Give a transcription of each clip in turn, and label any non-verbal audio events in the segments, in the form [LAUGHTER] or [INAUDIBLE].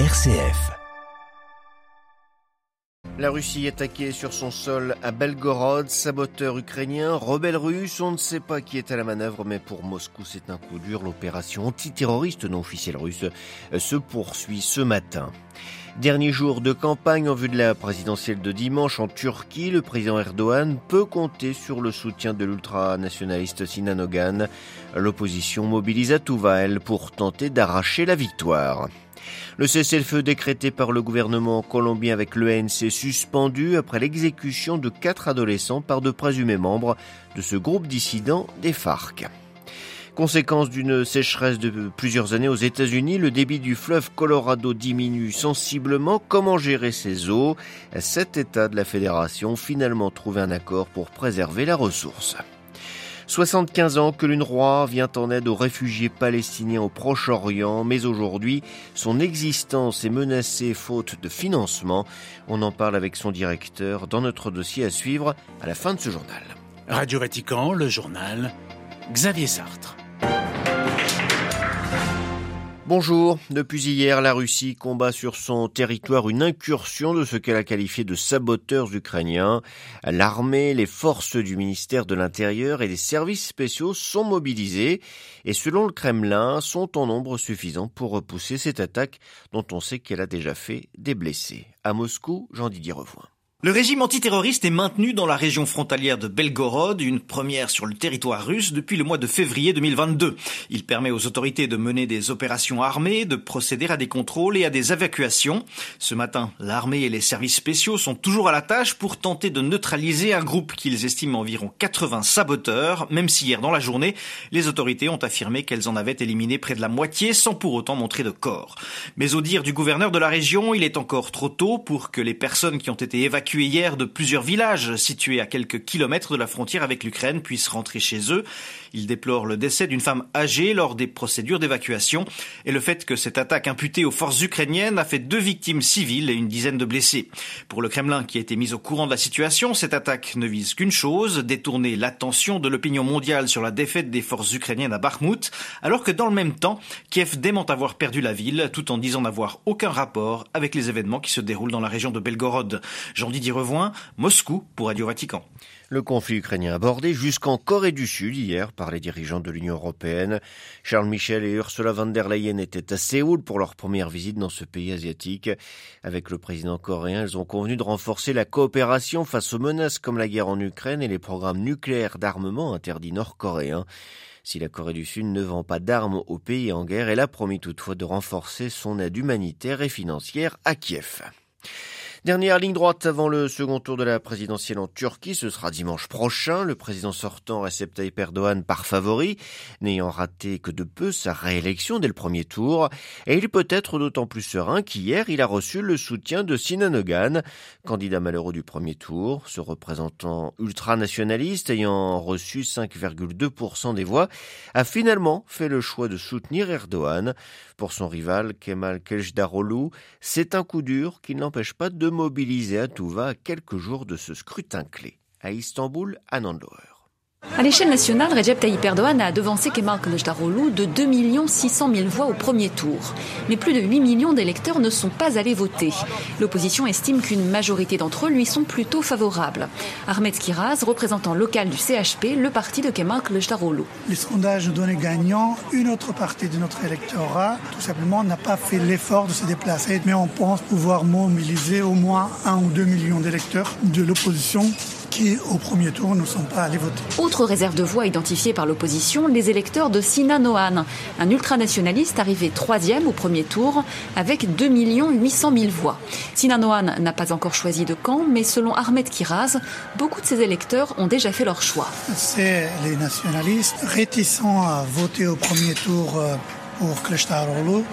RCF. La Russie attaquée sur son sol à Belgorod, saboteur ukrainien, rebelle russe, on ne sait pas qui est à la manœuvre, mais pour Moscou c'est un coup dur. L'opération antiterroriste non officielle russe se poursuit ce matin. Dernier jour de campagne en vue de la présidentielle de dimanche en Turquie, le président Erdogan peut compter sur le soutien de l'ultranationaliste Sinan Ogan. L'opposition mobilise à tout va, elle, pour tenter d'arracher la victoire. Le cessez-le-feu décrété par le gouvernement colombien avec l'ENC suspendu après l'exécution de quatre adolescents par de présumés membres de ce groupe dissident des FARC. Conséquence d'une sécheresse de plusieurs années aux États-Unis, le débit du fleuve Colorado diminue sensiblement. Comment gérer ces eaux? Cet État de la Fédération finalement trouvé un accord pour préserver la ressource. 75 ans que l'UNRWA vient en aide aux réfugiés palestiniens au Proche-Orient, mais aujourd'hui, son existence est menacée faute de financement. On en parle avec son directeur dans notre dossier à suivre à la fin de ce journal. Radio Vatican, le journal, Xavier Sartre. Bonjour. Depuis hier, la Russie combat sur son territoire une incursion de ce qu'elle a qualifié de saboteurs ukrainiens. L'armée, les forces du ministère de l'Intérieur et les services spéciaux sont mobilisés et selon le Kremlin sont en nombre suffisant pour repousser cette attaque dont on sait qu'elle a déjà fait des blessés. À Moscou, Jean-Didier Revoin. Le régime antiterroriste est maintenu dans la région frontalière de Belgorod, une première sur le territoire russe depuis le mois de février 2022. Il permet aux autorités de mener des opérations armées, de procéder à des contrôles et à des évacuations. Ce matin, l'armée et les services spéciaux sont toujours à la tâche pour tenter de neutraliser un groupe qu'ils estiment environ 80 saboteurs, même si hier dans la journée, les autorités ont affirmé qu'elles en avaient éliminé près de la moitié sans pour autant montrer de corps. Mais au dire du gouverneur de la région, il est encore trop tôt pour que les personnes qui ont été évacuées hier de plusieurs villages situés à quelques kilomètres de la frontière avec l'Ukraine puissent rentrer chez eux. Il déplore le décès d'une femme âgée lors des procédures d'évacuation et le fait que cette attaque imputée aux forces ukrainiennes a fait deux victimes civiles et une dizaine de blessés. Pour le Kremlin qui a été mis au courant de la situation, cette attaque ne vise qu'une chose, détourner l'attention de l'opinion mondiale sur la défaite des forces ukrainiennes à Bakhmut, alors que dans le même temps, Kiev dément avoir perdu la ville tout en disant n'avoir aucun rapport avec les événements qui se déroulent dans la région de Belgorod. Jean-Didier Revoin, Moscou pour Radio Vatican. Le conflit ukrainien abordé jusqu'en Corée du Sud hier par les dirigeants de l'Union européenne. Charles Michel et Ursula von der Leyen étaient à Séoul pour leur première visite dans ce pays asiatique. Avec le président coréen, ils ont convenu de renforcer la coopération face aux menaces comme la guerre en Ukraine et les programmes nucléaires d'armement interdits nord-coréens. Si la Corée du Sud ne vend pas d'armes au pays en guerre, elle a promis toutefois de renforcer son aide humanitaire et financière à Kiev. Dernière ligne droite avant le second tour de la présidentielle en Turquie, ce sera dimanche prochain. Le président sortant Recep Tayyip Erdogan par favori, n'ayant raté que de peu sa réélection dès le premier tour. Et il peut être d'autant plus serein qu'hier, il a reçu le soutien de Sinan Ogan, candidat malheureux du premier tour. Ce représentant ultranationaliste, ayant reçu 5,2% des voix, a finalement fait le choix de soutenir Erdogan. Pour son rival Kemal Kılıçdaroğlu, c'est un coup dur qui ne l'empêche pas de mobiliser à tout va quelques jours de ce scrutin clé. À Istanbul, à Nanloer. À l'échelle nationale, Recep Tayyip Erdogan a devancé Kemal Kılıçdaroğlu de 2 600 000 voix au premier tour. Mais plus de 8 millions d'électeurs ne sont pas allés voter. L'opposition estime qu'une majorité d'entre eux lui sont plutôt favorables. Ahmed Kiraz, représentant local du CHP, le parti de Kemal Kılıçdaroğlu. Les sondages donnaient gagnant une autre partie de notre électorat, tout simplement, n'a pas fait l'effort de se déplacer. Mais on pense pouvoir mobiliser au moins 1 ou 2 millions d'électeurs de l'opposition qui, au premier tour, ne sont pas allés voter. Autre réserve de voix identifiée par l'opposition, les électeurs de Sinan Oğan, un ultranationaliste arrivé troisième au premier tour avec 2 800 000 voix. Sinan Oğan n'a pas encore choisi de camp, mais selon Ahmed Kiraz, beaucoup de ses électeurs ont déjà fait leur choix. C'est les nationalistes réticents à voter au premier tour euh, pour Kılıçdaroğlu.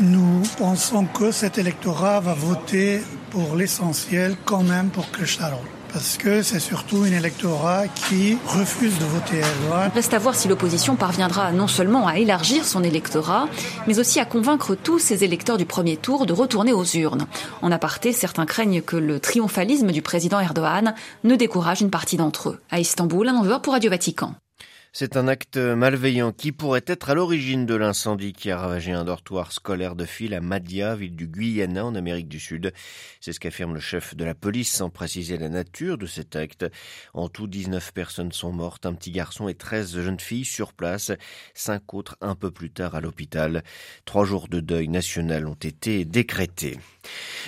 Nous pensons que cet électorat va voter pour l'essentiel quand même pour Kılıçdaroğlu parce que c'est surtout un électorat qui refuse de voter Erdogan. Reste à voir si l'opposition parviendra non seulement à élargir son électorat, mais aussi à convaincre tous ses électeurs du premier tour de retourner aux urnes. En aparté, certains craignent que le triomphalisme du président Erdogan ne décourage une partie d'entre eux. À Istanbul, un envoi pour Radio Vatican. C'est un acte malveillant qui pourrait être à l'origine de l'incendie qui a ravagé un dortoir scolaire de fil à Madia, ville du Guyana en Amérique du Sud. C'est ce qu'affirme le chef de la police sans préciser la nature de cet acte. En tout, 19 personnes sont mortes, un petit garçon et 13 jeunes filles sur place, cinq autres un peu plus tard à l'hôpital. Trois jours de deuil national ont été décrétés.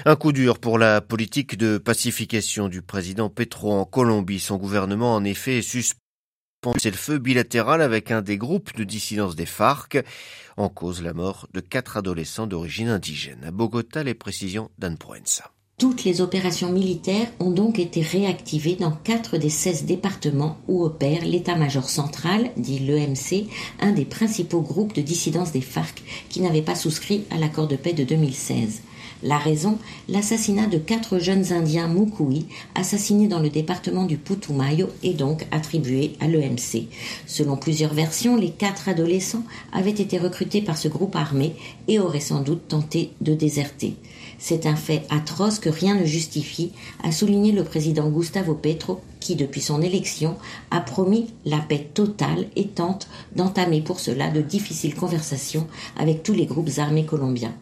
Un coup dur pour la politique de pacification du président Petro en Colombie. Son gouvernement en effet suspendu c'est le feu bilatéral avec un des groupes de dissidence des FARC, en cause la mort de quatre adolescents d'origine indigène. À Bogota, les précisions d'Anne Proenza. Toutes les opérations militaires ont donc été réactivées dans quatre des 16 départements où opère l'état-major central, dit l'EMC, un des principaux groupes de dissidence des FARC qui n'avait pas souscrit à l'accord de paix de 2016. La raison, l'assassinat de quatre jeunes Indiens Mukui, assassinés dans le département du Putumayo et donc attribué à l'EMC. Selon plusieurs versions, les quatre adolescents avaient été recrutés par ce groupe armé et auraient sans doute tenté de déserter. C'est un fait atroce que rien ne justifie, a souligné le président Gustavo Petro, qui, depuis son élection, a promis la paix totale et tente d'entamer pour cela de difficiles conversations avec tous les groupes armés colombiens.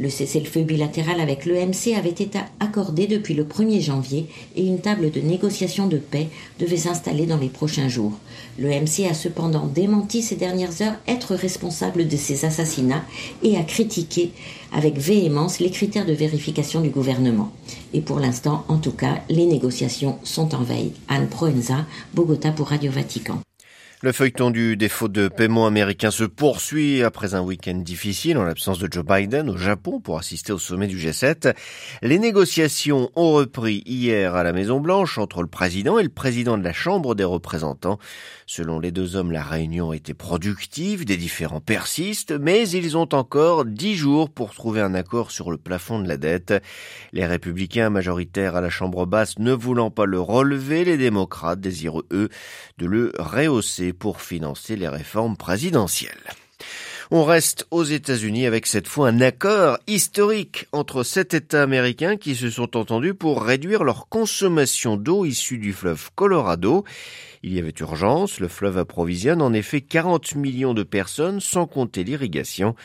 Le cessez-le-feu bilatéral avec l'EMC avait été accordé depuis le 1er janvier et une table de négociation de paix devait s'installer dans les prochains jours. L'EMC a cependant démenti ces dernières heures être responsable de ces assassinats et a critiqué avec véhémence les critères de vérification du gouvernement. Et pour l'instant, en tout cas, les négociations sont en veille. Anne Proenza, Bogota pour Radio Vatican. Le feuilleton du défaut de paiement américain se poursuit après un week-end difficile en l'absence de Joe Biden au Japon pour assister au sommet du G7. Les négociations ont repris hier à la Maison Blanche entre le président et le président de la Chambre des représentants. Selon les deux hommes, la réunion été productive, des différends persistent, mais ils ont encore dix jours pour trouver un accord sur le plafond de la dette. Les républicains majoritaires à la Chambre basse ne voulant pas le relever, les démocrates désirent eux de le rehausser pour financer les réformes présidentielles. On reste aux États-Unis avec cette fois un accord historique entre sept États américains qui se sont entendus pour réduire leur consommation d'eau issue du fleuve Colorado. Il y avait urgence, le fleuve approvisionne en effet 40 millions de personnes sans compter l'irrigation.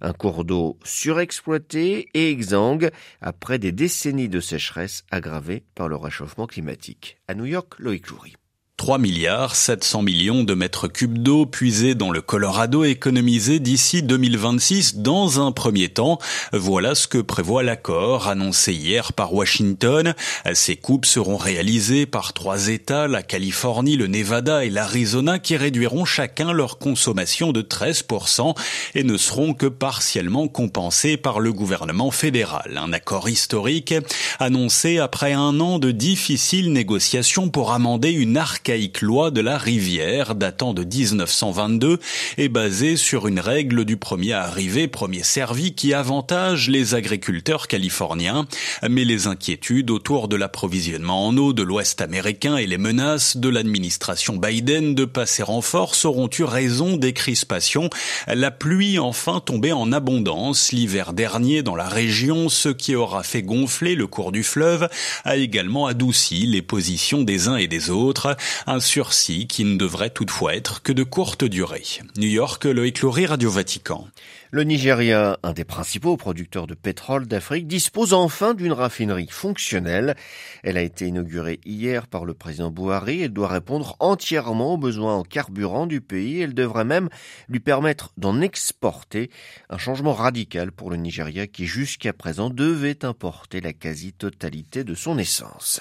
Un cours d'eau surexploité et exsangue après des décennies de sécheresse aggravée par le réchauffement climatique. À New York, Loïc Loury. 3 milliards 700 millions de mètres cubes d'eau puisés dans le Colorado économisés d'ici 2026 dans un premier temps. Voilà ce que prévoit l'accord annoncé hier par Washington. Ces coupes seront réalisées par trois États, la Californie, le Nevada et l'Arizona qui réduiront chacun leur consommation de 13% et ne seront que partiellement compensés par le gouvernement fédéral. Un accord historique annoncé après un an de difficiles négociations pour amender une arc archaïque loi de la rivière datant de 1922 est basée sur une règle du premier arrivé, premier servi qui avantage les agriculteurs californiens. Mais les inquiétudes autour de l'approvisionnement en eau de l'Ouest américain et les menaces de l'administration Biden de passer en force auront eu raison des crispations. La pluie enfin tombée en abondance l'hiver dernier dans la région, ce qui aura fait gonfler le cours du fleuve, a également adouci les positions des uns et des autres. Un sursis qui ne devrait toutefois être que de courte durée. New York, Loïc Loury, Radio Vatican. Le Nigeria, un des principaux producteurs de pétrole d'Afrique, dispose enfin d'une raffinerie fonctionnelle. Elle a été inaugurée hier par le président Bouhari. Elle doit répondre entièrement aux besoins en carburant du pays. Elle devrait même lui permettre d'en exporter. Un changement radical pour le Nigeria qui jusqu'à présent devait importer la quasi-totalité de son essence.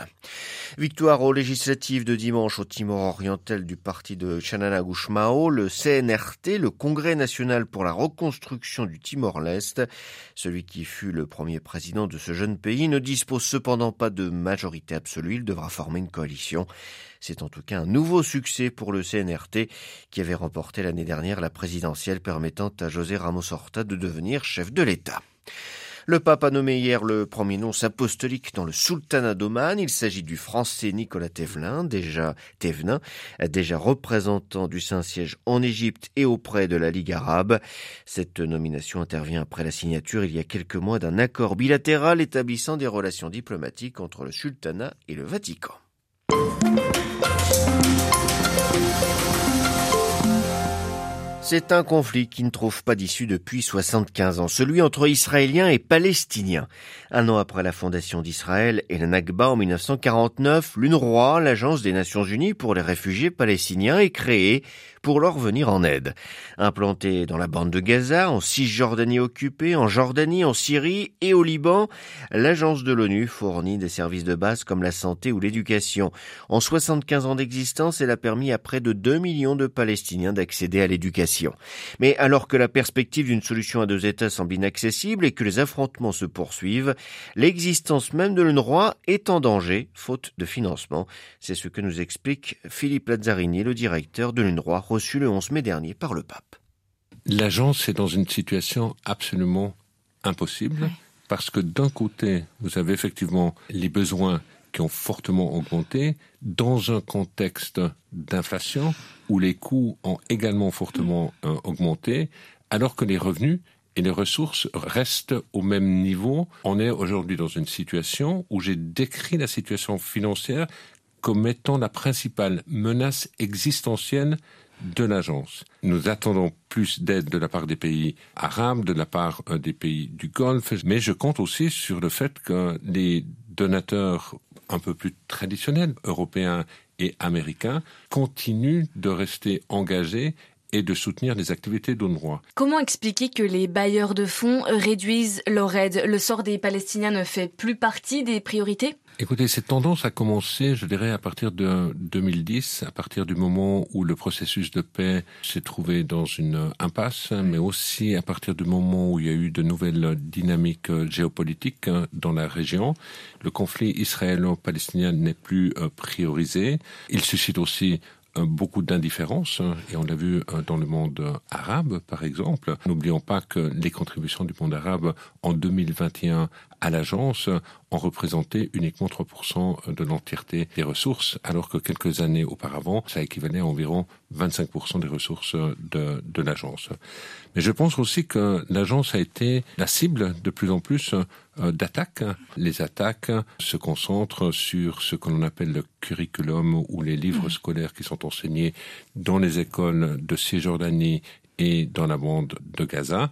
Victoire aux législatives de dimanche au Timor oriental du parti de Chanana Gouchmao, le CNRT, le Congrès national pour la reconstruction du Timor-Leste. Celui qui fut le premier président de ce jeune pays ne dispose cependant pas de majorité absolue. Il devra former une coalition. C'est en tout cas un nouveau succès pour le CNRT qui avait remporté l'année dernière la présidentielle permettant à José Ramos Horta de devenir chef de l'État. Le pape a nommé hier le premier nonce apostolique dans le sultanat d'Oman. Il s'agit du français Nicolas Thévenin, déjà Thévenin, déjà représentant du Saint-Siège en Égypte et auprès de la Ligue arabe. Cette nomination intervient après la signature il y a quelques mois d'un accord bilatéral établissant des relations diplomatiques entre le sultanat et le Vatican. C'est un conflit qui ne trouve pas d'issue depuis 75 ans, celui entre Israéliens et Palestiniens. Un an après la fondation d'Israël et la Nakba en 1949, l'UNRWA, l'Agence des Nations Unies pour les réfugiés palestiniens, est créée pour leur venir en aide. Implantée dans la bande de Gaza, en Cisjordanie occupée, en Jordanie, en Syrie et au Liban, l'agence de l'ONU fournit des services de base comme la santé ou l'éducation. En 75 ans d'existence, elle a permis à près de 2 millions de Palestiniens d'accéder à l'éducation. Mais alors que la perspective d'une solution à deux États semble inaccessible et que les affrontements se poursuivent, l'existence même de l'UNRWA est en danger, faute de financement. C'est ce que nous explique Philippe Lazzarini, le directeur de l'UNRWA, reçu le 11 mai dernier par le pape. L'agence est dans une situation absolument impossible parce que d'un côté, vous avez effectivement les besoins qui ont fortement augmenté dans un contexte d'inflation où les coûts ont également fortement euh, augmenté, alors que les revenus et les ressources restent au même niveau. On est aujourd'hui dans une situation où j'ai décrit la situation financière comme étant la principale menace existentielle de l'agence. Nous attendons plus d'aide de la part des pays arabes, de la part euh, des pays du Golfe, mais je compte aussi sur le fait que les donateurs un peu plus traditionnels, européens et américains, continuent de rester engagés et de soutenir les activités d'UNRWA. Comment expliquer que les bailleurs de fonds réduisent leur aide? Le sort des Palestiniens ne fait plus partie des priorités? Écoutez, cette tendance a commencé, je dirais, à partir de 2010, à partir du moment où le processus de paix s'est trouvé dans une impasse, mais aussi à partir du moment où il y a eu de nouvelles dynamiques géopolitiques dans la région. Le conflit israélo-palestinien n'est plus euh, priorisé. Il suscite aussi beaucoup d'indifférence, hein, et on l'a vu euh, dans le monde arabe, par exemple. N'oublions pas que les contributions du monde arabe en 2021 à l'agence ont représenté uniquement 3% de l'entièreté des ressources, alors que quelques années auparavant, ça équivalait à environ 25% des ressources de, de l'agence. Mais je pense aussi que l'agence a été la cible de plus en plus euh, d'attaques. Les attaques se concentrent sur ce que l'on appelle le curriculum ou les livres mmh. scolaires qui sont enseignés dans les écoles de Cisjordanie et dans la bande de Gaza,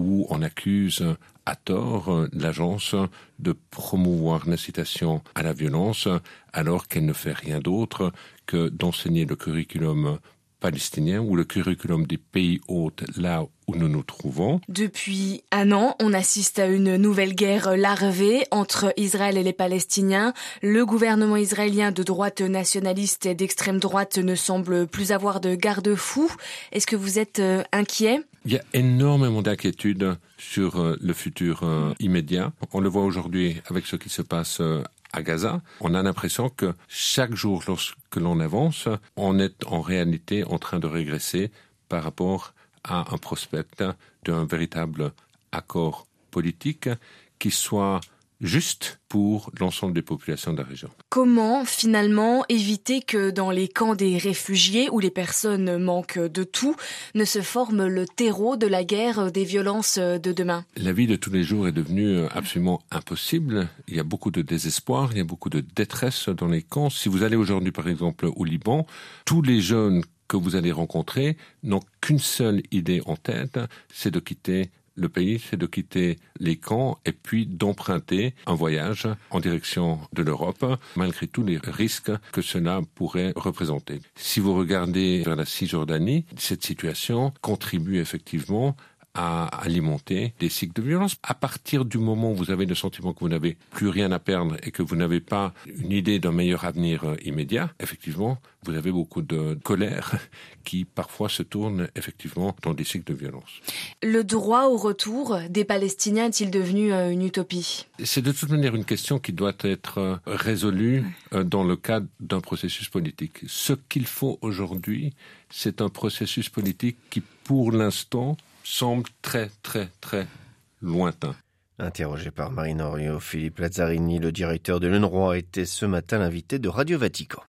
où on accuse à tort l'agence de promouvoir l'incitation à la violence alors qu'elle ne fait rien d'autre que d'enseigner le curriculum palestinien ou le curriculum des pays hôtes là où nous nous trouvons. Depuis un an, on assiste à une nouvelle guerre larvée entre Israël et les Palestiniens. Le gouvernement israélien de droite nationaliste et d'extrême droite ne semble plus avoir de garde-fous. Est-ce que vous êtes euh, inquiet? Il y a énormément d'inquiétudes sur euh, le futur euh, immédiat. On le voit aujourd'hui avec ce qui se passe à Gaza, on a l'impression que chaque jour, lorsque l'on avance, on est en réalité en train de régresser par rapport à un prospect d'un véritable accord politique qui soit juste pour l'ensemble des populations de la région. Comment finalement éviter que dans les camps des réfugiés où les personnes manquent de tout ne se forme le terreau de la guerre des violences de demain? La vie de tous les jours est devenue absolument impossible. Il y a beaucoup de désespoir, il y a beaucoup de détresse dans les camps. Si vous allez aujourd'hui par exemple au Liban, tous les jeunes que vous allez rencontrer n'ont qu'une seule idée en tête, c'est de quitter le pays, c'est de quitter les camps et puis d'emprunter un voyage en direction de l'Europe, malgré tous les risques que cela pourrait représenter. Si vous regardez vers la Cisjordanie, cette situation contribue effectivement à alimenter des cycles de violence. À partir du moment où vous avez le sentiment que vous n'avez plus rien à perdre et que vous n'avez pas une idée d'un meilleur avenir euh, immédiat, effectivement, vous avez beaucoup de colère [LAUGHS] qui parfois se tourne effectivement dans des cycles de violence. Le droit au retour des Palestiniens est-il devenu euh, une utopie? C'est de toute manière une question qui doit être euh, résolue dans le cadre d'un processus politique. Ce qu'il faut aujourd'hui, c'est un processus politique qui, pour l'instant, semble très très très lointain. Interrogé par Marine Orio, Philippe Lazzarini, le directeur de l'UNRWA, était ce matin l'invité de Radio Vatican.